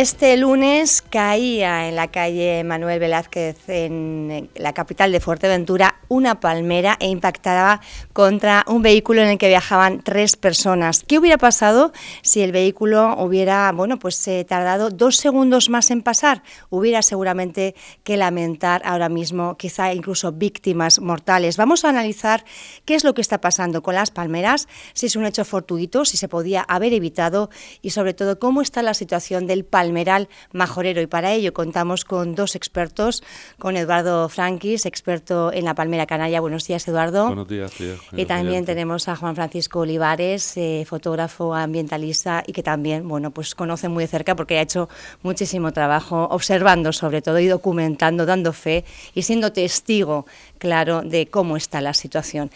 Este lunes caía en la calle Manuel Velázquez, en la capital de Fuerteventura, una palmera e impactaba contra un vehículo en el que viajaban tres personas. ¿Qué hubiera pasado si el vehículo hubiera, bueno, pues eh, tardado dos segundos más en pasar? Hubiera seguramente que lamentar ahora mismo, quizá incluso víctimas mortales. Vamos a analizar qué es lo que está pasando con las palmeras, si es un hecho fortuito, si se podía haber evitado y sobre todo cómo está la situación del palmeral majorero. Y para ello contamos con dos expertos, con Eduardo Franquis, experto en la palmera canaria. Buenos días, Eduardo. Buenos días, tía. Y también tenemos a Juan Francisco Olivares, eh, fotógrafo ambientalista y que también, bueno, pues conoce muy de cerca porque ha hecho muchísimo trabajo observando sobre todo y documentando, dando fe y siendo testigo claro de cómo está la situación.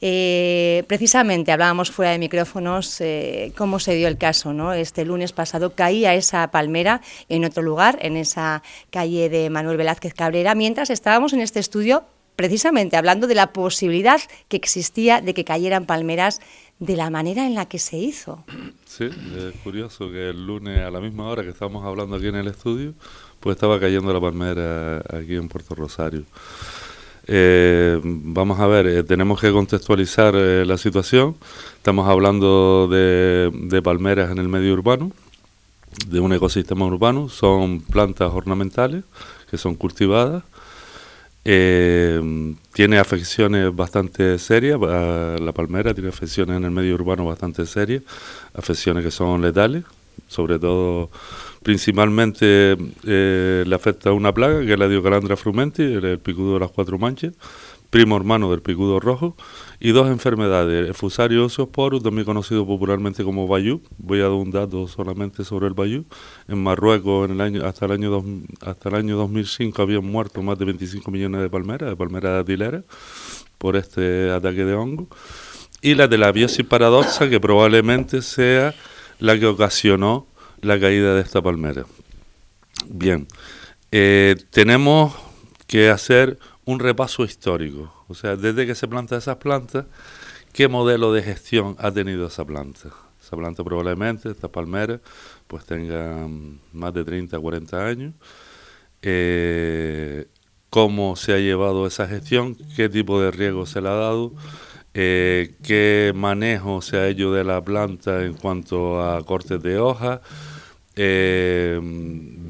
Eh, precisamente hablábamos fuera de micrófonos eh, cómo se dio el caso, ¿no? Este lunes pasado caía esa palmera en otro lugar, en esa calle de Manuel Velázquez Cabrera, mientras estábamos en este estudio precisamente hablando de la posibilidad que existía de que cayeran palmeras de la manera en la que se hizo. Sí, es curioso que el lunes a la misma hora que estábamos hablando aquí en el estudio, pues estaba cayendo la palmera aquí en Puerto Rosario. Eh, vamos a ver, eh, tenemos que contextualizar eh, la situación. Estamos hablando de, palmeras en el medio urbano, de un ecosistema urbano. Son plantas ornamentales que son cultivadas. Tiene afecciones bastante serias. La palmera tiene afecciones en el medio urbano bastante serias, afecciones que son letales, sobre todo Principalmente eh, le afecta una plaga que es la Diocalandra frumenti, el, picudo de las cuatro manchas, primo hermano del picudo rojo, y dos enfermedades, el fusario oseosporus, también conocido popularmente como bayú. Voy a dar un dato solamente sobre el bayú. En Marruecos, en el año, hasta, el año hasta el año 2005, habían muerto más de 25 millones de palmeras, de palmeras de por este ataque de hongo. Y la de la biosis paradoxa, que probablemente sea la que ocasionó la caída de esta palmera. Bien, eh, tenemos que hacer un repaso histórico, o sea, desde que se planta esas plantas, qué modelo de gestión ha tenido esa planta. Esa planta probablemente, esta palmera, pues tenga más de 30, 40 años. Eh, cómo se ha llevado esa gestión, qué tipo de riego se le ha dado, eh, qué manejo se ha hecho de la planta en cuanto a cortes de hojas, eh,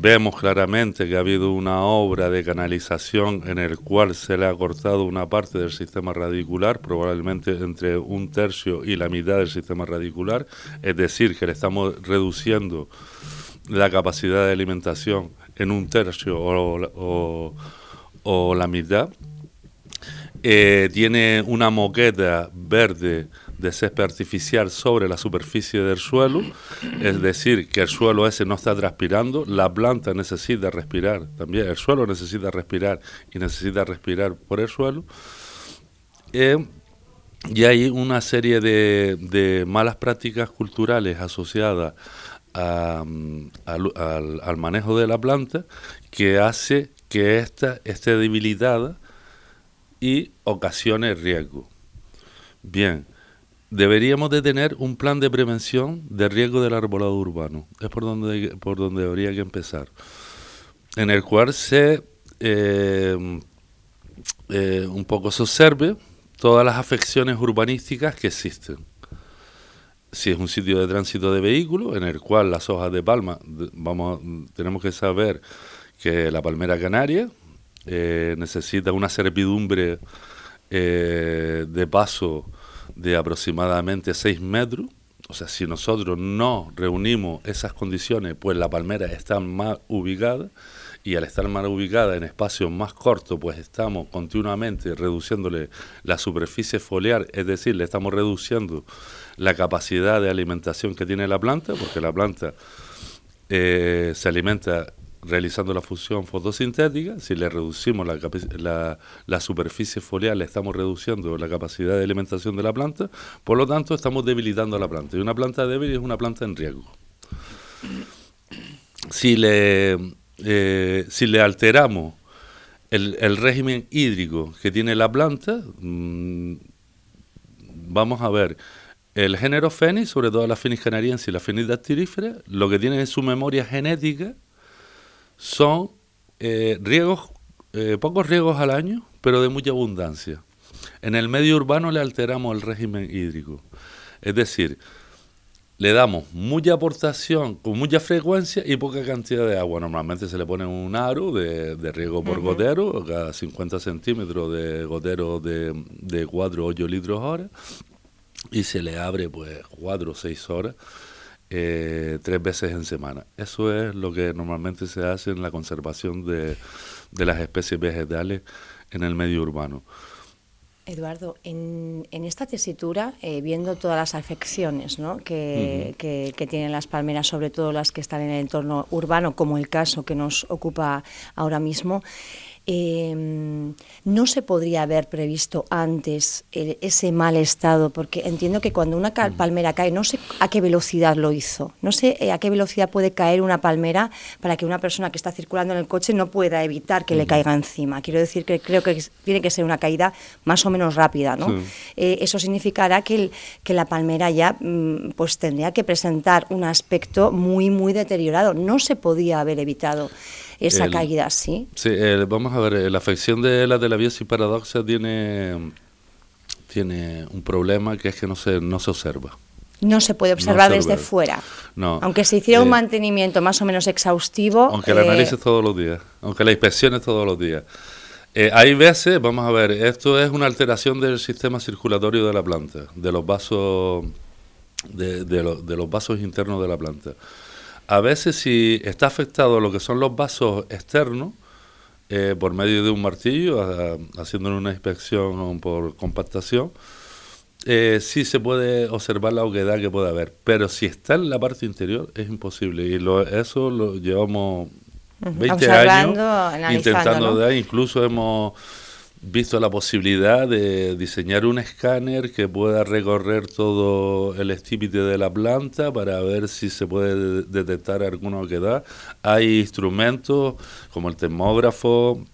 vemos claramente que ha habido una obra de canalización en el cual se le ha cortado una parte del sistema radicular, probablemente entre un tercio y la mitad del sistema radicular, es decir, que le estamos reduciendo la capacidad de alimentación en un tercio o, la mitad. Eh, tiene una moqueta verde de césped artificial sobre la superficie del suelo, es decir, que el suelo ese no está transpirando, la planta necesita respirar también, el suelo necesita respirar y necesita respirar por el suelo. Eh, y hay una serie de, malas prácticas culturales asociadas al, al, manejo de la planta que hace que ésta esté debilitada y ocasione riesgo. Bien, deberíamos de tener un plan de prevención de riesgo del arbolado urbano. Es por donde, por donde habría que empezar. En el cual se eh, eh, un poco se observe todas las afecciones urbanísticas que existen. Si es un sitio de tránsito de vehículos, en el cual las hojas de palma, vamos, tenemos que saber que la palmera canaria eh, necesita una servidumbre de paso de aproximadamente 6 metros. O sea, si nosotros no reunimos esas condiciones, pues la palmera está más ubicada y al estar más ubicada en espacios más cortos, pues estamos continuamente reduciéndole la superficie foliar, es decir, le estamos reduciendo la capacidad de alimentación que tiene la planta, porque la planta eh, se alimenta realizando la fusión fotosintética, si le reducimos la, la, superficie foliar, le estamos reduciendo la capacidad de alimentación de la planta, por lo tanto estamos debilitando a la planta. Y una planta débil es una planta en riesgo. Si le, eh, si le alteramos el, régimen hídrico que tiene la planta, mm, vamos a ver, el género Fénix, sobre todo la Fénix canariense y la Fénix dactilífera, lo que tienen en su memoria genética son eh, riegos, eh, pocos riegos al año, pero de mucha abundancia. En el medio urbano le alteramos el régimen hídrico. Es decir, le damos mucha aportación con mucha frecuencia y poca cantidad de agua. Normalmente se le pone un aro de, riego por gotero, cada 50 centímetros de gotero de, de 4 o 8 litros hora, y se le abre pues 4 o 6 horas. Eh, tres veces en semana. Eso es lo que normalmente se hace en la conservación de, de las especies vegetales en el medio urbano. Eduardo, en, esta tesitura, eh, viendo todas las afecciones que, que, tienen las palmeras, sobre todo las que están en el entorno urbano, como el caso que nos ocupa ahora mismo, eh, no se podría haber previsto antes ese mal estado, porque entiendo que cuando una palmera cae, no sé a qué velocidad lo hizo, no sé eh, a qué velocidad puede caer una palmera para que una persona que está circulando en el coche no pueda evitar que le caiga encima. Quiero decir que creo que tiene que ser una caída más o menos rápida, ¿no? Eh, eso significará que, que la palmera ya mm, pues tendría que presentar un aspecto muy, muy deteriorado. No se podía haber evitado esa caída, ¿sí? Sí, vamos a ver, eh, la afección de la de la biosis paradoxa tiene, tiene un problema que es que no se, no se observa. No se puede observar desde fuera. No. Aunque se hiciera un eh, mantenimiento más o menos exhaustivo. Aunque la eh, analices todos los días, aunque la inspecciones todos los días. hay veces, vamos a ver, esto es una alteración del sistema circulatorio de la planta, de los vasos, de, de los vasos internos de la planta a veces si está afectado lo que son los vasos externos, eh, por medio de un martillo, haciendo una inspección por compactación, eh, sí se puede observar la oquedad que puede haber, pero si está en la parte interior es imposible. Y lo, eso lo llevamos 20 años intentando dar, incluso hemos visto la posibilidad de diseñar un escáner que pueda recorrer todo el estípite de la planta para ver si se puede detectar alguna oquedad. Hay instrumentos como el termógrafo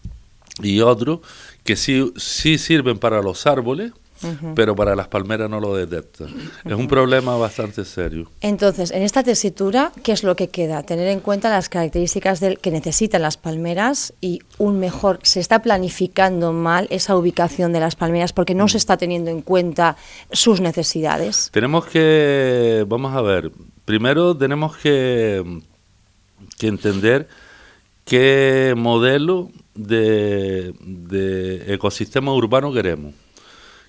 y otros que sí, sí sirven para los árboles, pero para las palmeras no lo detectan. Es un problema bastante serio. Entonces, en esta tesitura, ¿qué es lo que queda? Tener en cuenta las características del, que necesitan las palmeras y un mejor, se está planificando mal esa ubicación de las palmeras porque no se está teniendo en cuenta sus necesidades. Tenemos que, vamos a ver, primero tenemos que, que entender qué modelo de, de ecosistema urbano queremos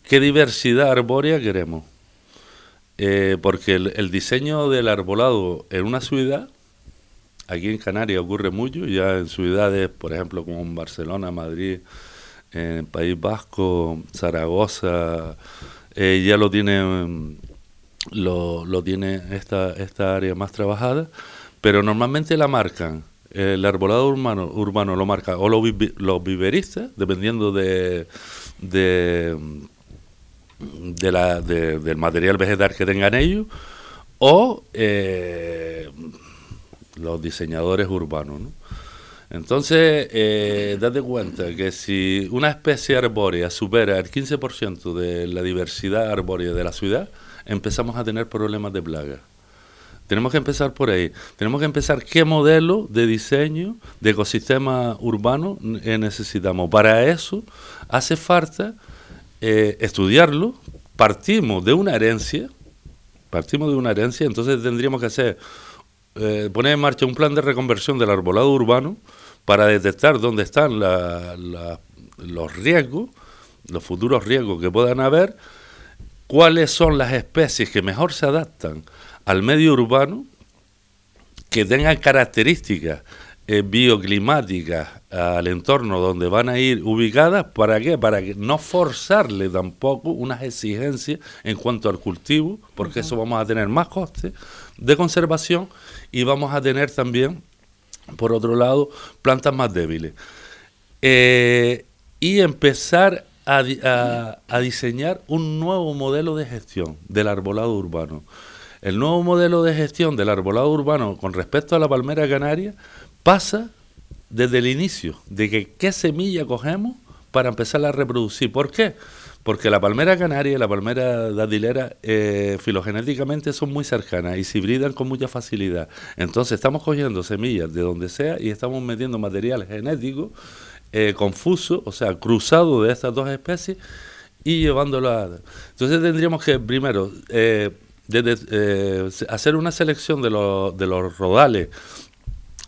qué diversidad arbórea queremos. Eh, porque el, diseño del arbolado en una ciudad, aquí en Canarias ocurre mucho, ya en ciudades, por ejemplo, como en Barcelona, Madrid, en País Vasco, Zaragoza, eh, ya lo tiene, lo, lo tiene esta, esta área más trabajada, pero normalmente la marcan el arbolado urbano, urbano lo marca o los, los viveristas, dependiendo de, de de la, del material vegetal que tengan ellos o eh, los diseñadores urbanos. Entonces, eh, date cuenta que si una especie arbórea supera el 15% de la diversidad arbórea de la ciudad, empezamos a tener problemas de plaga. Tenemos que empezar por ahí. Tenemos que empezar qué modelo de diseño de ecosistema urbano necesitamos. Para eso hace falta eh, estudiarlo, partimos de una herencia, partimos de una herencia, entonces tendríamos que hacer, eh, poner en marcha un plan de reconversión del arbolado urbano para detectar dónde están los riesgos, los futuros riesgos que puedan haber, cuáles son las especies que mejor se adaptan al medio urbano, que tengan características bioclimáticas al entorno donde van a ir ubicadas, ¿para qué? Para que no forzarle tampoco unas exigencias en cuanto al cultivo, porque eso vamos a tener más costes de conservación y vamos a tener también, por otro lado, plantas más débiles. Eh, y empezar a, a diseñar un nuevo modelo de gestión del arbolado urbano. El nuevo modelo de gestión del arbolado urbano con respecto a la palmera canaria pasa desde el inicio, de que qué semilla cogemos para empezar a reproducir. ¿Por qué? porque la palmera canaria y la palmera datilera eh, filogenéticamente son muy cercanas y se hibridan con mucha facilidad. Entonces estamos cogiendo semillas de donde sea y estamos metiendo material genético eh, confuso, o sea, cruzado de estas dos especies y llevándolo a... Entonces tendríamos que primero eh, hacer una selección de, de los rodales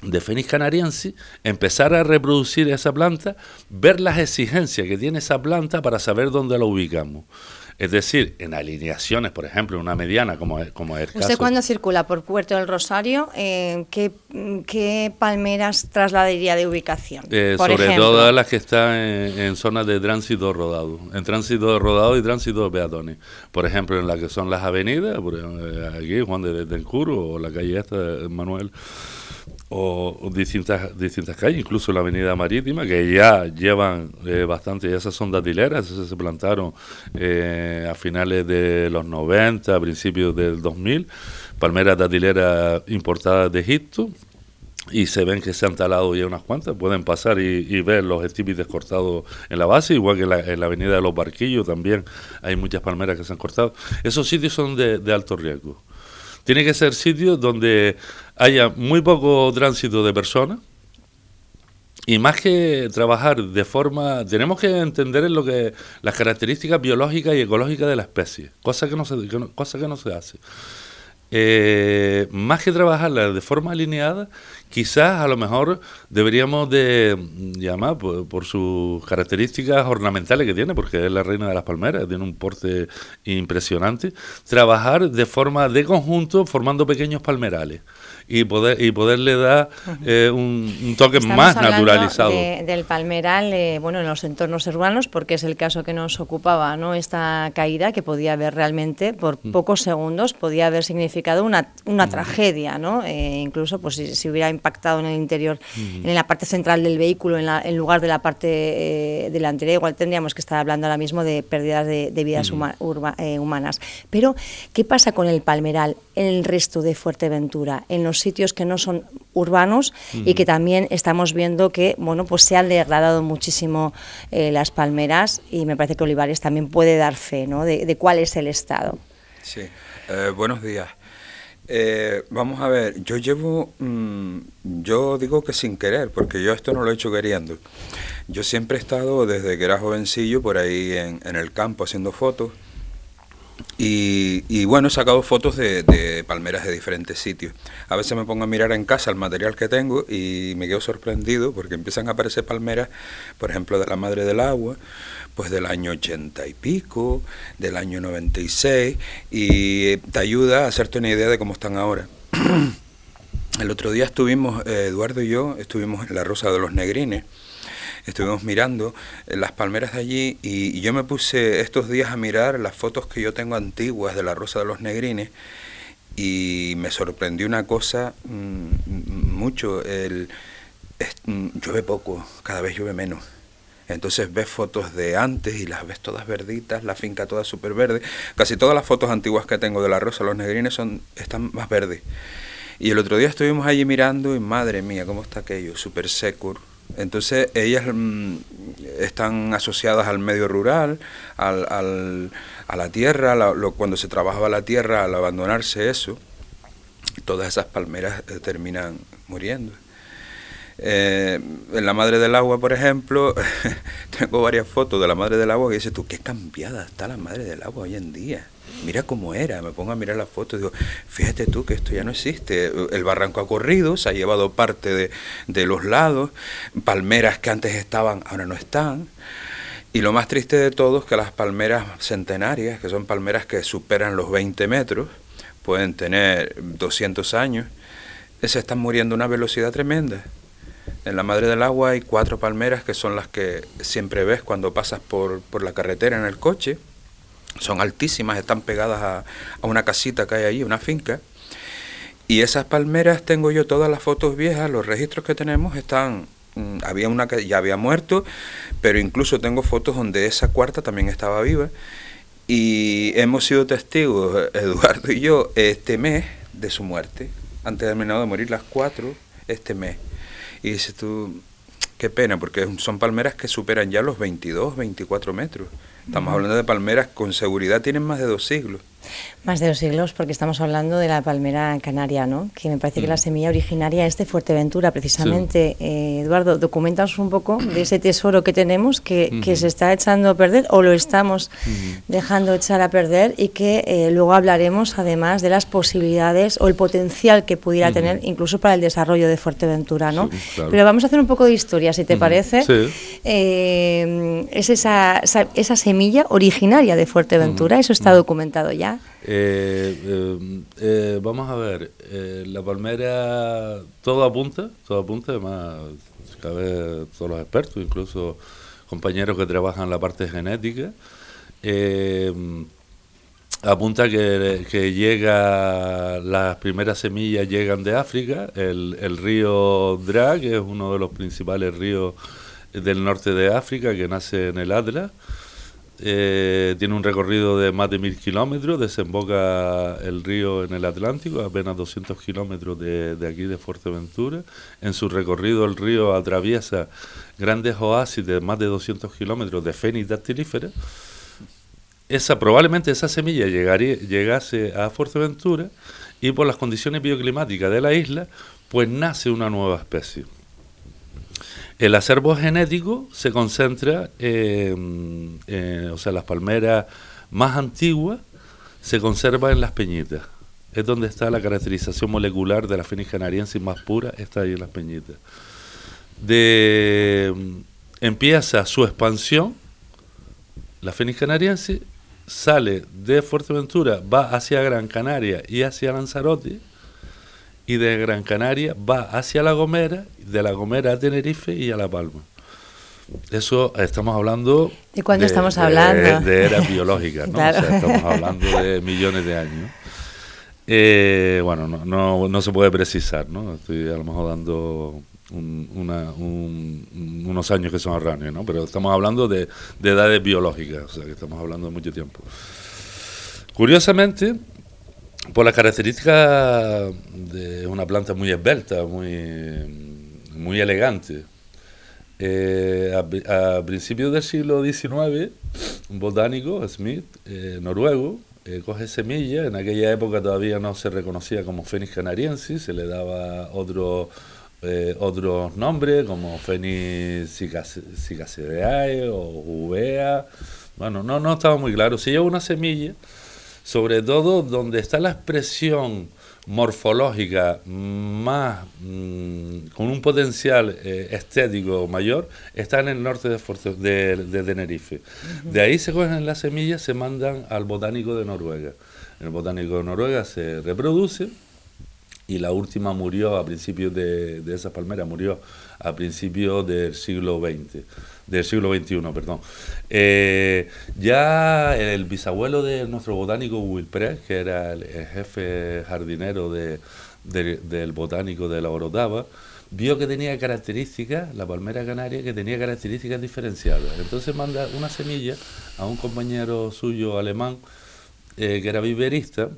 de Fénix canariensis, empezar a reproducir esa planta, ver las exigencias que tiene esa planta para saber dónde la ubicamos. Es decir, en alineaciones, por ejemplo, una mediana como es, como es el ¿Usted cuando circula por Puerto del Rosario, eh, ¿qué, palmeras trasladaría de ubicación? Eh, sobre todo las que están en, zonas de tránsito rodado, en tránsito rodado y tránsito de peatones. Por ejemplo, en la que son las avenidas, por eh, aquí Juan de Betancourt o la calle esta, Manuel o, distintas distintas calles, incluso la Avenida Marítima, que ya llevan eh, bastante, esas son datileras, esas se plantaron eh, a finales de los 90, a principios del 2000, palmeras datileras importadas de Egipto, y se ven que se han talado ya unas cuantas, pueden pasar y, ver los estípites cortados en la base, igual que en la avenida de los Barquillos también hay muchas palmeras que se han cortado. Esos sitios son de alto riesgo. Tiene que ser sitios donde haya muy poco tránsito de personas y más que trabajar de forma, tenemos que entender en lo que las características biológicas y ecológicas de la especie, cosa que no se, cosa que no se hace. Eh, más que trabajarla de forma alineada, quizás a lo mejor deberíamos de llamar por, sus características ornamentales que tiene, porque es la reina de las palmeras, tiene un porte impresionante, trabajar de forma de conjunto formando pequeños palmerales y poder y poderle dar eh, un, toque más naturalizado. del palmeral, eh, bueno, en los entornos urbanos, porque es el caso que nos ocupaba, ¿no? Esta caída que podía haber realmente, por mm. pocos segundos, podía haber significado una, una mm. tragedia, ¿no? Eh, incluso, pues si, hubiera impactado en el interior, mm. en la parte central del vehículo, en, la, en lugar de la parte delantera, igual tendríamos que estar hablando ahora mismo de pérdidas de, vidas humanas. Pero, ¿qué pasa con el palmeral en el resto de Fuerteventura, en los sitios que no son urbanos y que también estamos viendo que bueno pues se han degradado muchísimo eh, las palmeras y me parece que Olivares también puede dar fe ¿no? de, cuál es el estado. Sí, eh, buenos días. Eh, vamos a ver, yo llevo, mm, yo digo que sin querer, porque yo esto no lo he hecho queriendo. Yo siempre he estado desde que era jovencillo por ahí en, en el campo haciendo fotos y, bueno, he sacado fotos de, palmeras de diferentes sitios. A veces me pongo a mirar en casa el material que tengo y me quedo sorprendido porque empiezan a aparecer palmeras, por ejemplo, de la Madre del Agua, pues del año 80 y pico, del año 96, y te ayuda a hacerte una idea de cómo están ahora. El otro día estuvimos, eh, Eduardo y yo, estuvimos en la Rosa de los Negrines estuvimos mirando eh, las palmeras de allí y, yo me puse estos días a mirar las fotos que yo tengo antiguas de la Rosa de los Negrines y me sorprendió una cosa mm, mucho, el, mm, llueve poco, cada vez llueve menos. Entonces ves fotos de antes y las ves todas verditas, la finca toda súper verde. Casi todas las fotos antiguas que tengo de la Rosa de los Negrines son, están más verdes. Y el otro día estuvimos allí mirando y madre mía, cómo está aquello, súper seco, entonces ellas mm, están asociadas al medio rural, al, a la tierra, cuando se trabajaba la tierra, al abandonarse eso, todas esas palmeras eh, terminan muriendo. Eh, en la Madre del Agua, por ejemplo, tengo varias fotos de la Madre del Agua que dices tú, qué cambiada está la Madre del Agua hoy en día mira cómo era, me pongo a mirar las fotos digo, fíjate tú que esto ya no existe, el barranco ha corrido, se ha llevado parte de, los lados, palmeras que antes estaban, ahora no están. Y lo más triste de todo es que las palmeras centenarias, que son palmeras que superan los 20 metros, pueden tener 200 años, se están muriendo a una velocidad tremenda. En la Madre del Agua hay cuatro palmeras que son las que siempre ves cuando pasas por, por la carretera en el coche son altísimas, están pegadas a, una casita que hay ahí, una finca. Y esas palmeras tengo yo todas las fotos viejas, los registros que tenemos están mm, había una que ya había muerto, pero incluso tengo fotos donde esa cuarta también estaba viva. Y hemos sido testigos, Eduardo y yo, este mes de su muerte. Han terminado de morir las cuatro este mes. Y dices tú, qué pena, porque son palmeras que superan ya los 22, 24 metros. Estamos hablando de palmeras con seguridad tienen más de dos siglos. Más de dos siglos, porque estamos hablando de la palmera canaria, ¿no? Que me parece que la mm. semilla originaria es de Fuerteventura, precisamente. Eh, Eduardo, documentaos un poco de ese tesoro que tenemos que, que, se está echando a perder o lo estamos dejando echar a perder y que eh, luego hablaremos además de las posibilidades o el potencial que pudiera tener incluso para el desarrollo de Fuerteventura, ¿no? Pero vamos a hacer un poco de historia, si te parece. Eh, es esa, esa, esa, semilla originaria de Fuerteventura, eso está documentado ya. Eh, eh, eh, vamos a ver, la palmera, todo apunta, todo apunta, además, vez todos los expertos, incluso compañeros que trabajan en la parte genética, apunta que, que, llega, las primeras semillas llegan de África, el, el río Dra, que es uno de los principales ríos del norte de África, que nace en el Atlas, eh, tiene un recorrido de más de mil kilómetros, desemboca el río en el Atlántico, apenas 200 kilómetros de, aquí de Fuerteventura. En su recorrido el río atraviesa grandes oasis de más de 200 kilómetros de fénix dactilífera. Esa, probablemente esa semilla llegaría, llegase a Fuerteventura y por las condiciones bioclimáticas de la isla, pues nace una nueva especie. El acervo genético se concentra, en, o sea, las palmeras más antiguas se conserva en las peñitas. Es donde está la caracterización molecular de la Phoenix canariensis más pura, está ahí en las peñitas. De, empieza su expansión, la Phoenix canariensis sale de Fuerteventura, va hacia Gran Canaria y hacia Lanzarote, y de Gran Canaria va hacia La Gomera, de La Gomera a Tenerife y a La Palma. Eso estamos hablando... ¿De cuándo estamos hablando? De, eras biológicas, ¿no? O sea, estamos hablando de millones de años. Eh, bueno, no, no, no, se puede precisar, ¿no? Estoy a lo mejor dando unos años que son erráneos, ¿no? Pero estamos hablando de, de edades biológicas, o sea, que estamos hablando de mucho tiempo. Curiosamente, por las características de una planta muy esbelta, muy, muy elegante. Eh, a, principios del siglo XIX, un botánico, Smith, eh, noruego, eh, coge semillas, en aquella época todavía no se reconocía como Phoenix canariensis, se le daba otro, otros nombres como Phoenix cicaceae o uvea, bueno, no, no estaba muy claro. Si lleva una semilla, sobre todo donde está la expresión morfológica más mm, con un potencial eh, estético mayor está en el norte de, de, Tenerife. De ahí se cogen las semillas, se mandan al botánico de Noruega. El botánico de Noruega se reproduce y la última murió a principios de, de esa palmera, murió a principios del siglo XX del siglo XXI, perdón. Eh, ya el bisabuelo de nuestro botánico Wilpres, que era el, jefe jardinero de, del botánico de la Orotava, vio que tenía características, la palmera canaria, que tenía características diferenciadas. Entonces manda una semilla a un compañero suyo alemán, eh, que era viverista,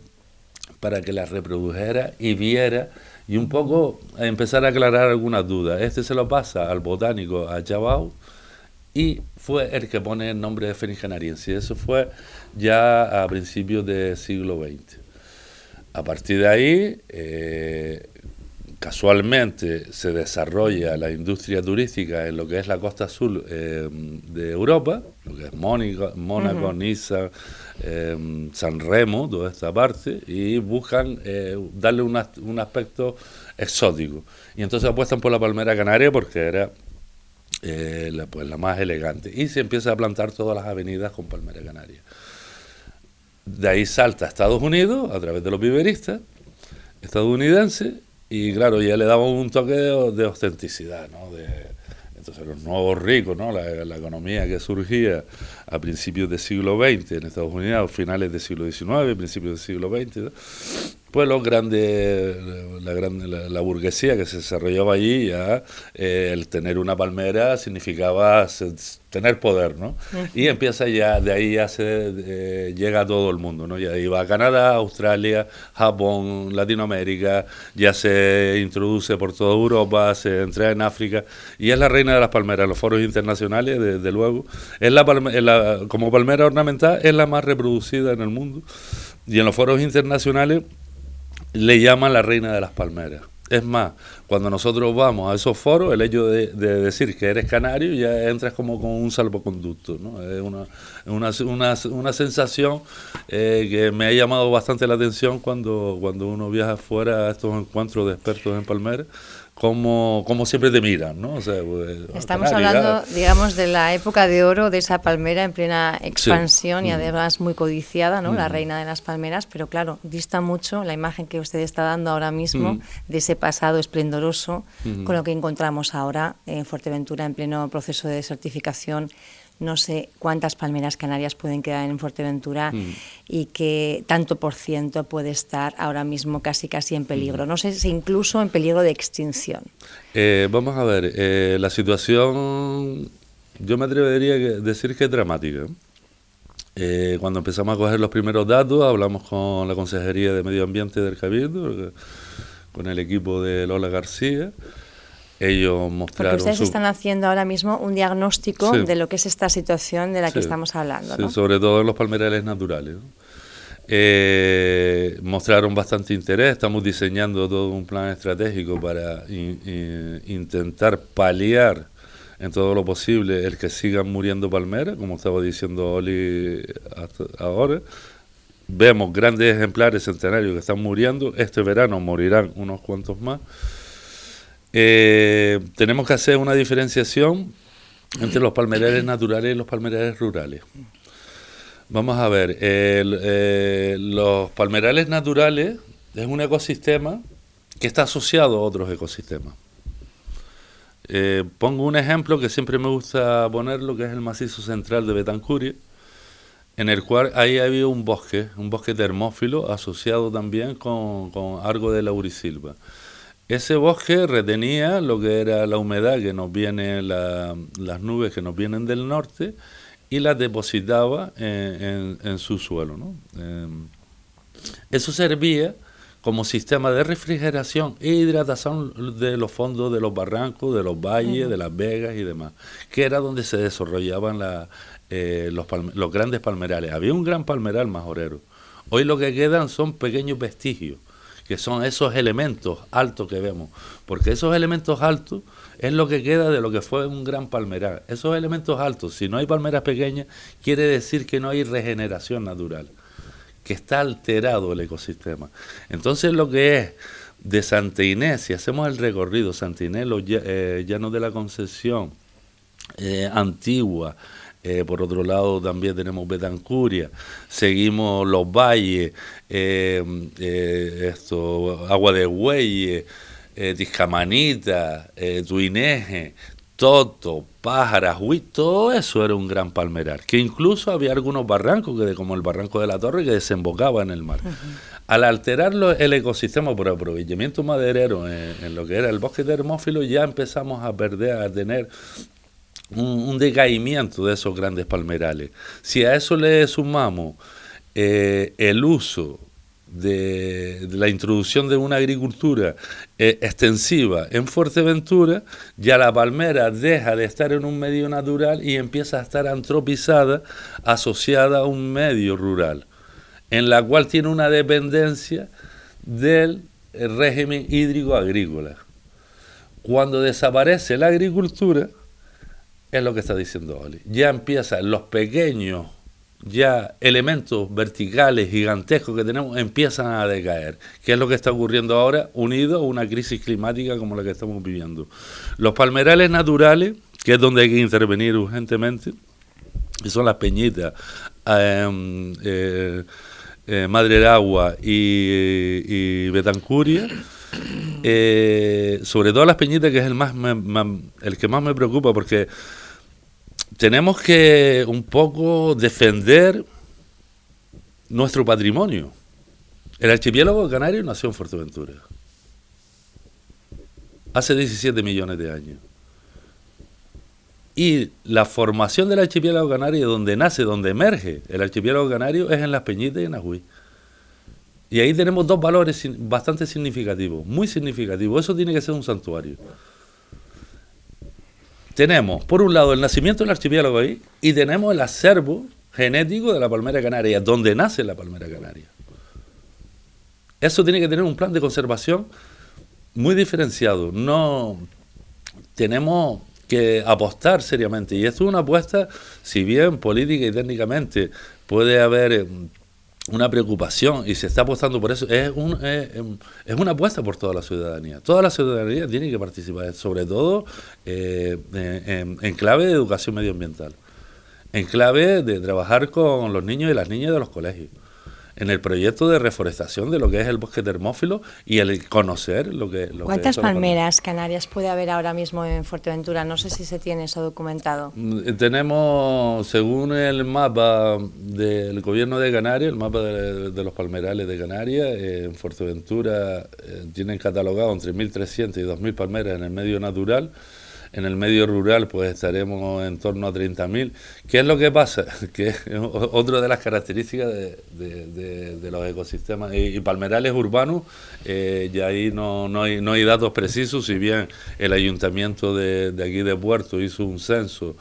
para que la reprodujera y viera y un poco empezar a aclarar algunas dudas. Este se lo pasa al botánico, a Chabau, y fue el que pone el nombre de Fénix canariense. Eso fue ya a principios del siglo XX. A partir de ahí, eh, casualmente se desarrolla la industria turística en lo que es la costa sur eh, de Europa, lo que es Mónaco, Niza, eh, San Remo, toda esta parte, y buscan darle un aspecto exótico. Y entonces apuestan por la palmera canaria porque era eh, la, pues la más elegante. Y se empieza a plantar todas las avenidas con palmera canaria. De ahí salta a Estados Unidos a través de los viveristas estadounidenses y claro, ya le daba un toque de, de autenticidad, ¿no? De, entonces los nuevos ricos, ¿no? La, la, economía que surgía a principios del siglo XX en Estados Unidos, finales del siglo XIX, principios del siglo XX, pues los grandes, la, la, la, burguesía que se desarrollaba allí, ya eh, el tener una palmera significaba tener poder, ¿no? Y empieza ya, de ahí ya se eh, llega a todo el mundo, ¿no? Ya iba a Canadá, Australia, Japón, Latinoamérica, ya se introduce por toda Europa, se entra en África, y es la reina de las palmeras, los foros internacionales, desde luego. Es la, la, como palmera ornamental es la más reproducida en el mundo y en los foros internacionales le llaman la reina de las palmeras. Es más, cuando nosotros vamos a esos foros, el hecho de, decir que eres canario ya entras como con un salvoconducto. ¿no? Es una, una, una, una sensación eh, que me ha llamado bastante la atención cuando, cuando uno viaja fuera a estos encuentros de expertos en palmeras como, como siempre te miran, ¿no? Pues, Estamos hablando, digamos, de la época de oro de esa palmera en plena expansión y mm. además muy codiciada, ¿no? La mm. reina de las palmeras, pero claro, dista mucho la imagen que usted está dando ahora mismo mm. de ese pasado esplendoroso con lo que encontramos ahora en Fuerteventura en pleno proceso de desertificación no sé cuántas palmeras canarias pueden quedar en Fuerteventura mm. y que tanto por ciento puede estar ahora mismo casi casi en peligro. Mm. No sé si incluso en peligro de extinción. Eh, vamos a ver, eh, la situación yo me atrevería a decir que es dramática. Eh, cuando empezamos a coger los primeros datos, hablamos con la Consejería de Medio Ambiente del Cabildo, con el equipo de Lola García, ellos mostraron... Porque ustedes están haciendo ahora mismo un diagnóstico de lo que es esta situación de la que estamos hablando, ¿no? sobre todo en los palmerales naturales. Eh, mostraron bastante interés, estamos diseñando todo un plan estratégico para intentar paliar en todo lo posible el que sigan muriendo palmeras, como estaba diciendo Oli hasta ahora. Vemos grandes ejemplares centenarios que están muriendo, este verano morirán unos cuantos más eh, tenemos que hacer una diferenciación entre los palmerales naturales y los palmerales rurales. Vamos a ver, eh, los palmerales naturales es un ecosistema que está asociado a otros ecosistemas. Eh, pongo un ejemplo que siempre me gusta ponerlo, que es el macizo central de Betancuria, en el cual ahí había un bosque, un bosque termófilo asociado también con, con Argo de Laurisilva. Ese bosque retenía lo que era la humedad que nos viene, las nubes que nos vienen del norte, y las depositaba en, su suelo. Em, eso servía como sistema de refrigeración e hidratación de los fondos de los barrancos, de los valles, de las vegas y demás, que era donde se desarrollaban eh, los, los, grandes palmerales. Había un gran palmeral majorero. Hoy lo que quedan son pequeños vestigios que son esos elementos altos que vemos, porque esos elementos altos es lo que queda de lo que fue un gran palmeral. Esos elementos altos, si no hay palmeras pequeñas, quiere decir que no hay regeneración natural, que está alterado el ecosistema. Entonces lo que es de Santa Inés, si hacemos el recorrido, Santa Inés, los eh, llanos de la Concepción, eh, Antigua, eh, por otro lado también tenemos Betancuria, seguimos los valles, eh, eh, esto, Agua de Huelle, Tiscamanita, Tuineje, Toto, Pájaras, Huí, todo eso era un gran palmeral, que incluso había algunos barrancos, que como el barranco de la Torre, que desembocaba en el mar. Al alterar el ecosistema por aprovechamiento maderero en, en, lo que era el bosque termófilo, ya empezamos a perder, a tener un, decaimiento de esos grandes palmerales. Si a eso le sumamos eh, el uso de, la introducción de una agricultura eh, extensiva en Fuerteventura, ya la palmera deja de estar en un medio natural y empieza a estar antropizada, asociada a un medio rural, en la cual tiene una dependencia del régimen hídrico agrícola. Cuando desaparece la agricultura, es lo que está diciendo Oli. Ya empiezan los pequeños ya elementos verticales gigantescos que tenemos empiezan a decaer, que es lo que está ocurriendo ahora unido a una crisis climática como la que estamos viviendo. Los palmerales naturales, que es donde hay que intervenir urgentemente, que son las peñitas, em, eh, eh, Madre del Agua y, Betancuria, eh, sobre todo las peñitas, que es el, más el que más me preocupa, porque tenemos que un poco defender nuestro patrimonio. El archipiélago canario nació en Fuerteventura. Hace 17 millones de años. Y la formación del archipiélago canario, donde nace, donde emerge el archipiélago canario, es en Las Peñitas y en Ajuí. Y ahí tenemos dos valores bastante significativos, muy significativos. Eso tiene que ser un santuario. Tenemos, por un lado, el nacimiento del archipiélago ahí y tenemos el acervo genético de la palmera canaria, donde nace la palmera canaria. Eso tiene que tener un plan de conservación muy diferenciado. No tenemos que apostar seriamente. Y esto es una apuesta, si bien política y técnicamente puede haber eh, una preocupación y se está apostando por eso, es, un, em, es, una apuesta por toda la ciudadanía. Toda la ciudadanía tiene que participar, sobre todo eh, en clave de educación medioambiental, en clave de trabajar con los niños y las niñas de los colegios en el proyecto de reforestación de lo que es el bosque termófilo y el conocer lo que... Lo ¿Cuántas palmeras canarias puede haber ahora mismo en Fuerteventura? No sé si se tiene eso documentado. Mm, tenemos, según el mapa del gobierno de Canarias, el mapa de, los palmerales de Canarias, eh, en Fuerteventura eh, tienen catalogado entre 1.300 y 2.000 palmeras en el medio natural en el medio rural pues estaremos en torno a 30.000. ¿Qué es lo que pasa? Que es otra de las características de, los ecosistemas y, palmerales urbanos, eh, y ahí no, no, hay, datos precisos, si bien el ayuntamiento de, aquí de Puerto hizo un censo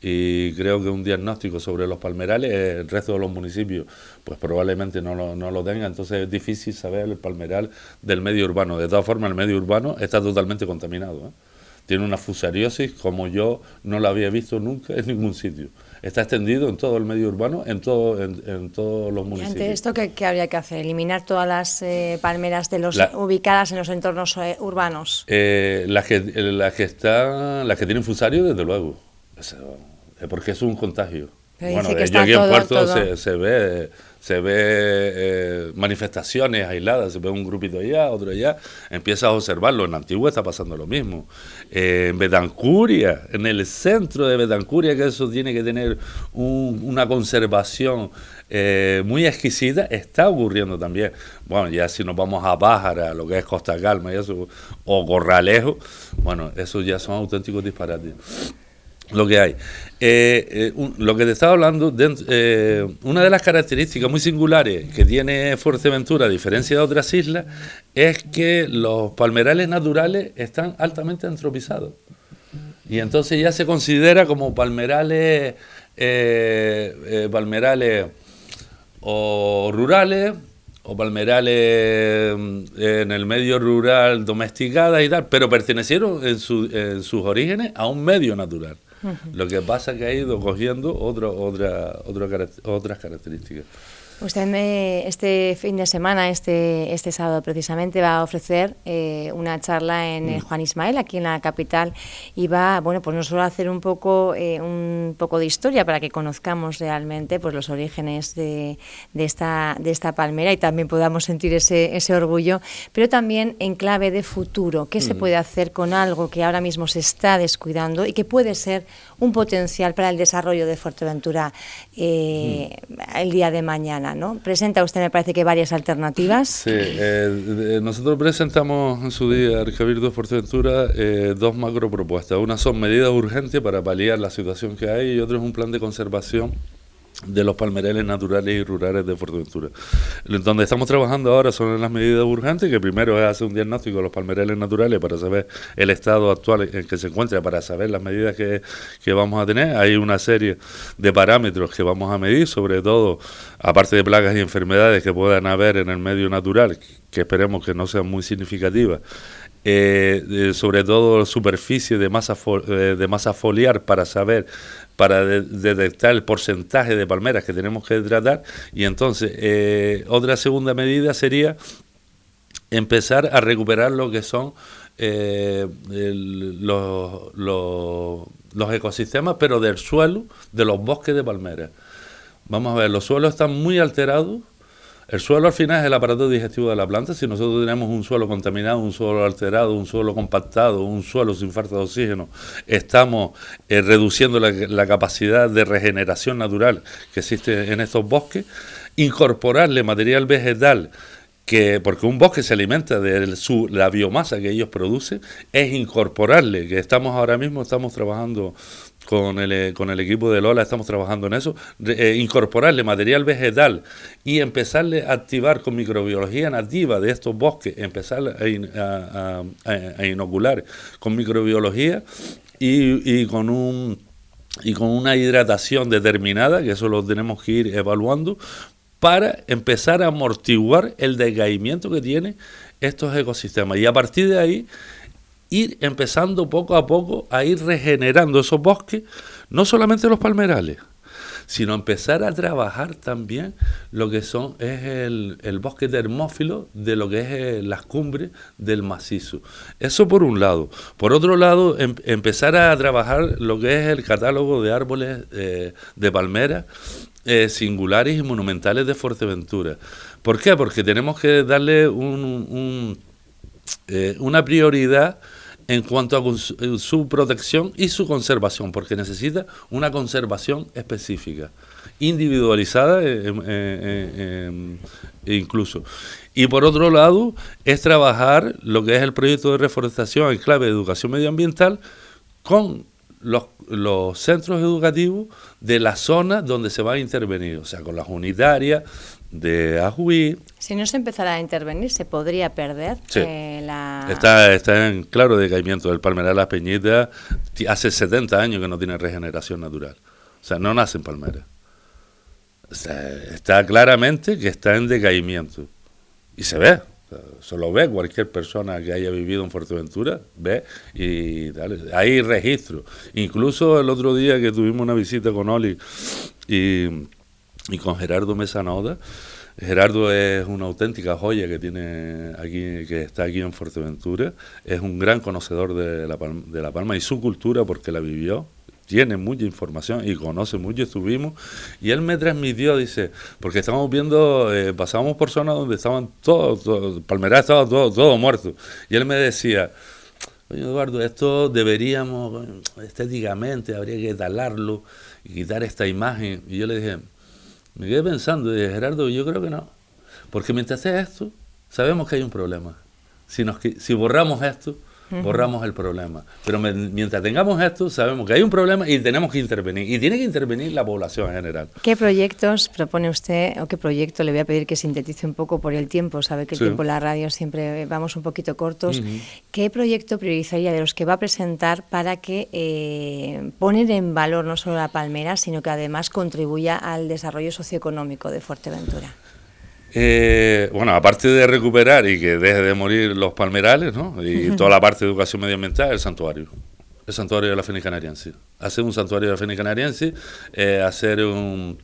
y creo que un diagnóstico sobre los palmerales, el resto de los municipios pues probablemente no lo, no lo tenga, entonces es difícil saber el palmeral del medio urbano. De todas formas, el medio urbano está totalmente contaminado. ¿eh? Tiene una fusariosis como yo no la había visto nunca en ningún sitio. Está extendido en todo el medio urbano, en, todo, en, todos los municipios. ¿Y ante esto qué, habría que hacer? ¿Eliminar todas las eh, palmeras de los ubicadas en los entornos eh, urbanos? Eh, las, que, las, que están, las que tienen fusario, desde luego. porque es un contagio. Bueno, yo aquí en Puerto se, se ve se ve eh, manifestaciones aisladas, se ve un grupito allá, otro allá, empiezas a observarlo. En Antigua está pasando lo mismo. Eh, en Betancuria, en el centro de Betancuria, que eso tiene que tener una conservación eh, muy exquisita, está ocurriendo también. Bueno, ya si nos vamos a Pájara, lo que es Costa Calma y eso, o Corralejo, bueno, esos ya son auténticos disparates lo que hay. Eh, eh, lo que te estaba hablando, eh, una de las características muy singulares que tiene Fuerteventura, a diferencia de otras islas, es que los palmerales naturales están altamente antropizados. Y entonces ya se considera como palmerales, palmerales o rurales o palmerales mm, en el medio rural domesticadas y tal, pero pertenecieron en, en sus orígenes a un medio natural. Lo que pasa es que ha ido cogiendo otra, otra, otras características. Usted me, este fin de semana, este, este sábado precisamente, va a ofrecer eh, una charla en mm. Juan Ismael, aquí en la capital, y va, bueno, pues no solo a hacer un poco, eh, un poco de historia para que conozcamos realmente pues, los orígenes de, de, esta, de esta palmera y también podamos sentir ese, ese orgullo, pero también en clave de futuro, qué se mm. puede hacer con algo que ahora mismo se está descuidando y que puede ser un potencial para el desarrollo de Fuerteventura eh, mm. el día de mañana. ¿No? Presenta usted, me parece que varias alternativas. Sí, eh, nosotros presentamos en su día al Cabildo de Fuerteventura eh, dos macro propuestas. Una son medidas urgentes para paliar la situación que hay y otra es un plan de conservación de los palmereles naturales y rurales de Fuerteventura. Donde estamos trabajando ahora son las medidas urgentes, que primero es hacer un diagnóstico de los palmereles naturales para saber el estado actual en que se encuentra, para saber las medidas que, que vamos a tener. Hay una serie de parámetros que vamos a medir, sobre todo, aparte de plagas y enfermedades que puedan haber en el medio natural, que esperemos que no sean muy significativas. Eh, sobre todo superficie de masa, eh, de masa foliar para saber para detectar el porcentaje de palmeras que tenemos que tratar y entonces eh, otra segunda medida sería empezar a recuperar lo que son eh, los, los, ecosistemas, pero del suelo, de los bosques de palmeras. Vamos a ver, los suelos están muy alterados el suelo al final es el aparato digestivo de la planta. Si nosotros tenemos un suelo contaminado, un suelo alterado, un suelo compactado, un suelo sin falta de oxígeno, estamos eh, reduciendo la, capacidad de regeneración natural que existe en estos bosques. Incorporarle material vegetal que porque un bosque se alimenta de su, la biomasa que ellos producen, es incorporarle, que estamos ahora mismo, estamos trabajando con el, eh, con el equipo de Lola estamos trabajando en eso, eh, incorporarle material vegetal y empezarle a activar con microbiología nativa de estos bosques, empezar a, inocular con microbiología y, y, con un y con una hidratación determinada, que eso lo tenemos que ir evaluando, para empezar a amortiguar el decaimiento que tienen estos ecosistemas. Y a partir de ahí ir empezando poco a poco a ir regenerando esos bosques, no solamente los palmerales, sino empezar a trabajar también lo que son es el, bosque termófilo de lo que es eh, las cumbres del macizo. Eso por un lado. Por otro lado, em, empezar a trabajar lo que es el catálogo de árboles eh, de palmeras eh, singulares y monumentales de Fuerteventura. ¿Por qué? Porque tenemos que darle un, una prioridad en cuanto a eh, su protección y su conservación, porque necesita una conservación específica, individualizada eh, eh, incluso. Y por otro lado, es trabajar lo que es el proyecto de reforestación en clave de educación medioambiental con los, los centros educativos de la zona donde se va a intervenir, o sea, con las unitarias, de Ajuí. Si no se empezara a intervenir, ¿se podría perder eh, la...? Está, está en claro decaimiento. El palmeral de las Peñitas hace 70 años que no tiene regeneración natural. O sea, no nacen palmeras. está claramente que está en decaimiento. Y se ve. Se lo ve cualquier persona que haya vivido en Fuerteventura, ve y dale, hay registro. Incluso el otro día que tuvimos una visita con Oli y y con Gerardo Mesanoda. Gerardo es una auténtica joya que tiene aquí, que está aquí en Fuerteventura. Es un gran conocedor de la, Palma, de la Palma y su cultura porque la vivió. Tiene mucha información y conoce mucho. Estuvimos y él me transmitió, dice, porque estábamos viendo, eh, pasábamos por zonas donde estaban todos, todo, Palmeral estaba todo, todo muerto. Y él me decía, Oye, Eduardo, esto deberíamos, estéticamente, habría que talarlo y quitar esta imagen. Y yo le dije, me quedé pensando y dije, Gerardo, yo creo que no. Porque mientras sea esto, sabemos que hay un problema. Si, nos, si borramos esto, borramos el problema. Pero mientras tengamos esto, sabemos que hay un problema y tenemos que intervenir. Y tiene que intervenir la población en general. ¿Qué proyectos propone usted o qué proyecto le voy a pedir que sintetice un poco por el tiempo? Sabe que el tiempo en la radio siempre vamos un poquito cortos. ¿Qué proyecto priorizaría de los que va a presentar para que eh, poner en valor no solo la palmera, sino que además contribuya al desarrollo socioeconómico de Fuerteventura? Eh, bueno, aparte de recuperar y que deje de morir los palmerales, ¿no? Y toda la parte de educación medioambiental, el santuario. El santuario de la Fénix Canariense. Hacer un santuario de la Fénix Canariense, eh, hacer un,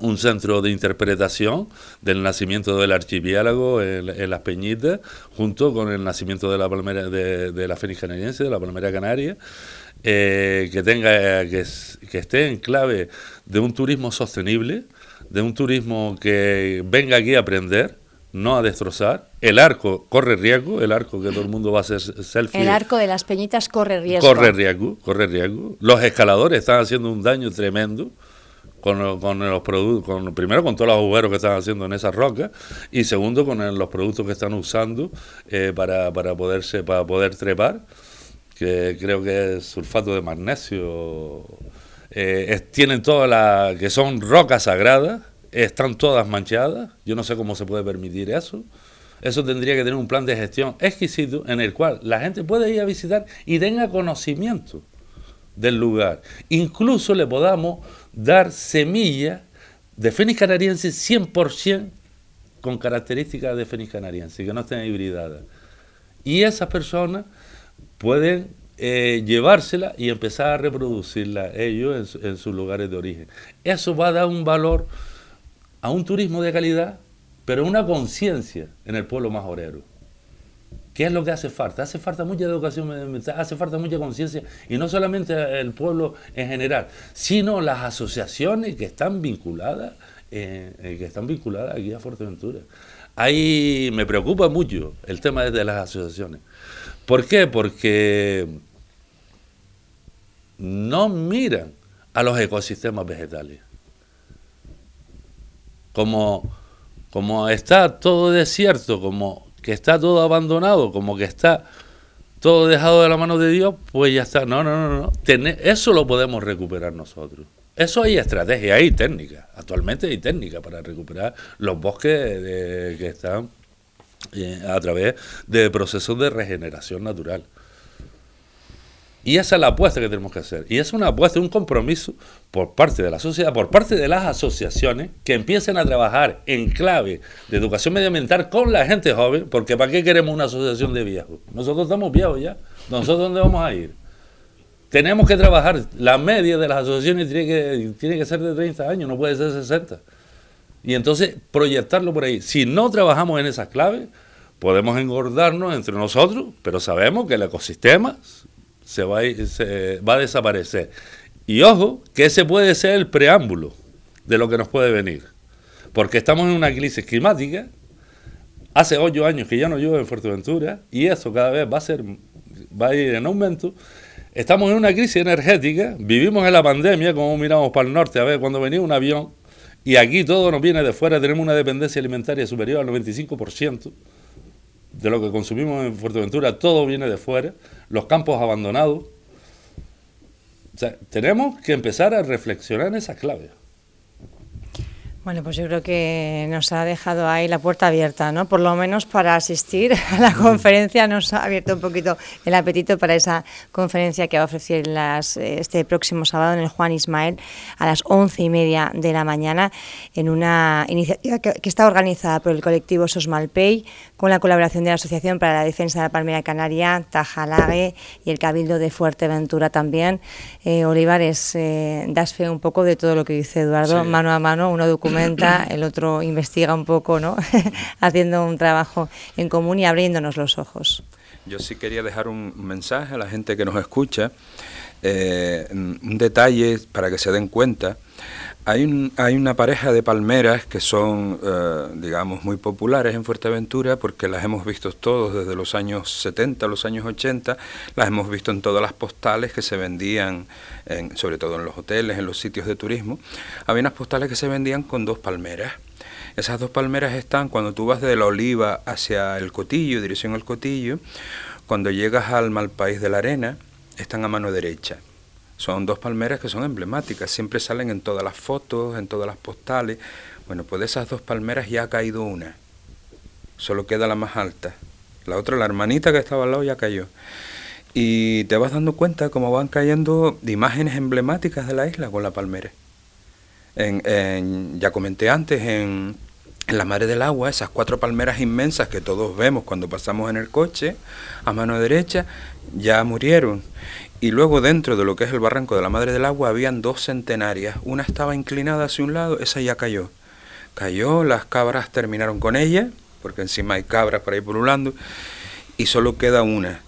un, centro de interpretación del nacimiento del archipiélago en, Las Peñitas, junto con el nacimiento de la palmera de, de la Fénix Canariense, de la Palmera Canaria. Eh, que tenga que, que esté en clave de un turismo sostenible, de un turismo que venga aquí a aprender, no a destrozar. El arco corre riesgo, el arco que todo el mundo va a hacer selfie. El arco de las peñitas corre riesgo. Corre riesgo, corre riesgo. Los escaladores están haciendo un daño tremendo con, con los productos, con, primero con todos los agujeros que están haciendo en esas rocas y segundo con los productos que están usando eh, para, para, poderse, para poder trepar, que creo que es sulfato de magnesio eh, tienen todas las, que son rocas sagradas, están todas manchadas, yo no sé cómo se puede permitir eso. Eso tendría que tener un plan de gestión exquisito en el cual la gente puede ir a visitar y tenga conocimiento del lugar. Incluso le podamos dar semillas de fénix canariense 100% con características de fénix canariense, que no estén hibridadas. Y esas personas pueden eh, llevársela y empezar a reproducirla ellos en, sus lugares de origen. Eso va a dar un valor a un turismo de calidad, pero una conciencia en el pueblo majorero. ¿Qué es lo que hace falta? Hace falta mucha educación hace falta mucha conciencia, y no solamente el pueblo en general, sino las asociaciones que están vinculadas, eh, eh, que están vinculadas aquí a Fuerteventura. Ahí me preocupa mucho el tema de las asociaciones. ¿Por qué? Porque no miran a los ecosistemas vegetales. Como, como está todo desierto, como que está todo abandonado, como que está todo dejado de la mano de Dios, pues ya está. No, no, no, no. eso lo podemos recuperar nosotros. Eso hay estrategia, hay técnica. Actualmente hay técnica para recuperar los bosques que están eh, a través de procesos de regeneración natural. Y esa es la apuesta que tenemos que hacer. Y es una apuesta, un compromiso por parte de la sociedad, por parte de las asociaciones que empiecen a trabajar en clave de educación medioambiental con la gente joven, porque ¿para qué queremos una asociación de viejos? Nosotros estamos viejos ya. ¿Nosotros dónde vamos a ir? Tenemos que trabajar. La media de las asociaciones tiene que, tiene que ser de 30 años, no puede ser 60. Y entonces proyectarlo por ahí. Si no trabajamos en esas claves, podemos engordarnos entre nosotros, pero sabemos que el ecosistema se va, a, desaparecer. Y ojo, que ese puede ser el preámbulo de lo que nos puede venir. Porque estamos en una crisis climática. Hace ocho años que ya no llueve en Fuerteventura y eso cada vez va a, ser, va a ir en aumento. Estamos en una crisis energética, vivimos en la pandemia, como miramos para el norte, a ver, cuando venía un avión, y aquí todo nos viene de fuera, tenemos una dependencia alimentaria superior al 95% de lo que consumimos en Fuerteventura, todo viene de fuera, los campos abandonados. O sea, tenemos que empezar a reflexionar en esas claves. Bueno, pues yo creo que nos ha dejado ahí la puerta abierta, ¿no? Por lo menos para asistir a la conferencia nos ha abierto un poquito el apetito para esa conferencia que va a ofrecer las, este próximo sábado en el Juan Ismael a las once y media de la mañana en una iniciativa que, está organizada por el colectivo Sosmalpey con la colaboración de la Asociación para la Defensa de la Palmera Canaria, Tajalague y el Cabildo de Fuerteventura también. Eh, Olivares, eh, das fe un poco de todo lo que dice Eduardo, mano a mano, uno documento el otro investiga un poco, ¿no? haciendo un trabajo en común y abriéndonos los ojos. Yo sí quería dejar un mensaje a la gente que nos escucha, eh, un detalle para que se den cuenta. Hay, una pareja de palmeras que son, eh, digamos, muy populares en Fuerteventura porque las hemos visto todos desde los años 70, los años 80, las hemos visto en todas las postales que se vendían, sobre todo en los hoteles, en los sitios de turismo. Había unas postales que se vendían con dos palmeras. Esas dos palmeras están cuando tú vas de la Oliva hacia el Cotillo, dirección al Cotillo, cuando llegas al Malpaís de la Arena, están a mano derecha. Son dos palmeras que son emblemáticas, siempre salen en todas las fotos, en todas las postales. Bueno, pues de esas dos palmeras ya ha caído una. Solo queda la más alta. La otra, la hermanita que estaba al lado, ya cayó. Y te vas dando cuenta cómo van cayendo imágenes emblemáticas de la isla con la palmera. En, ya comenté antes, en, en la Madre del Agua, esas cuatro palmeras inmensas que todos vemos cuando pasamos en el coche, a mano derecha, ya murieron. Y luego dentro de lo que es el barranco de la Madre del Agua habían dos centenarias. Una estaba inclinada hacia un lado, esa ya cayó. Cayó, las cabras terminaron con ella, porque encima hay cabras por ahí pululando, y solo queda una.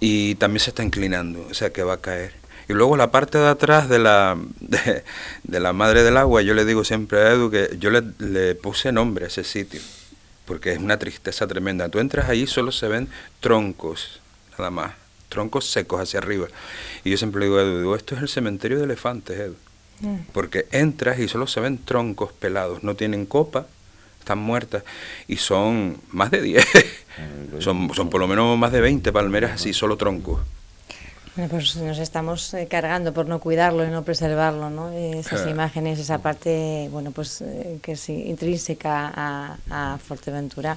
Y también se está inclinando, o sea que va a caer. Y luego la parte de atrás de la, de, la Madre del Agua, yo le digo siempre a Edu que yo le, le puse nombre a ese sitio, porque es una tristeza tremenda. Tú entras ahí, solo se ven troncos, nada más troncos secos hacia arriba. Y yo siempre le digo a Edu, digo, esto es el cementerio de elefantes, Edu. Mm. Porque entras y solo se ven troncos pelados, no tienen copa, están muertas y son más de 10, mm, son, son por lo menos más de 20 palmeras así, solo troncos. Bueno, pues nos estamos eh, cargando por no cuidarlo y no preservarlo, ¿no? Esas imágenes, esa parte, bueno, pues eh, que es intrínseca a, a Fuerteventura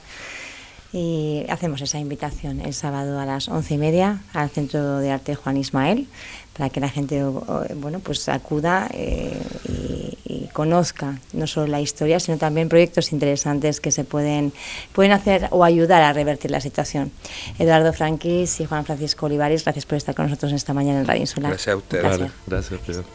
y hacemos esa invitación el sábado a las once y media al Centro de Arte Juan Ismael para que la gente bueno pues acuda eh, y, conozca no solo la historia sino también proyectos interesantes que se pueden pueden hacer o ayudar a revertir la situación. Eduardo Franquis y Juan Francisco Olivares gracias por estar con nosotros esta mañana en Radio Insular. Gracias a ustedes gracias, gracias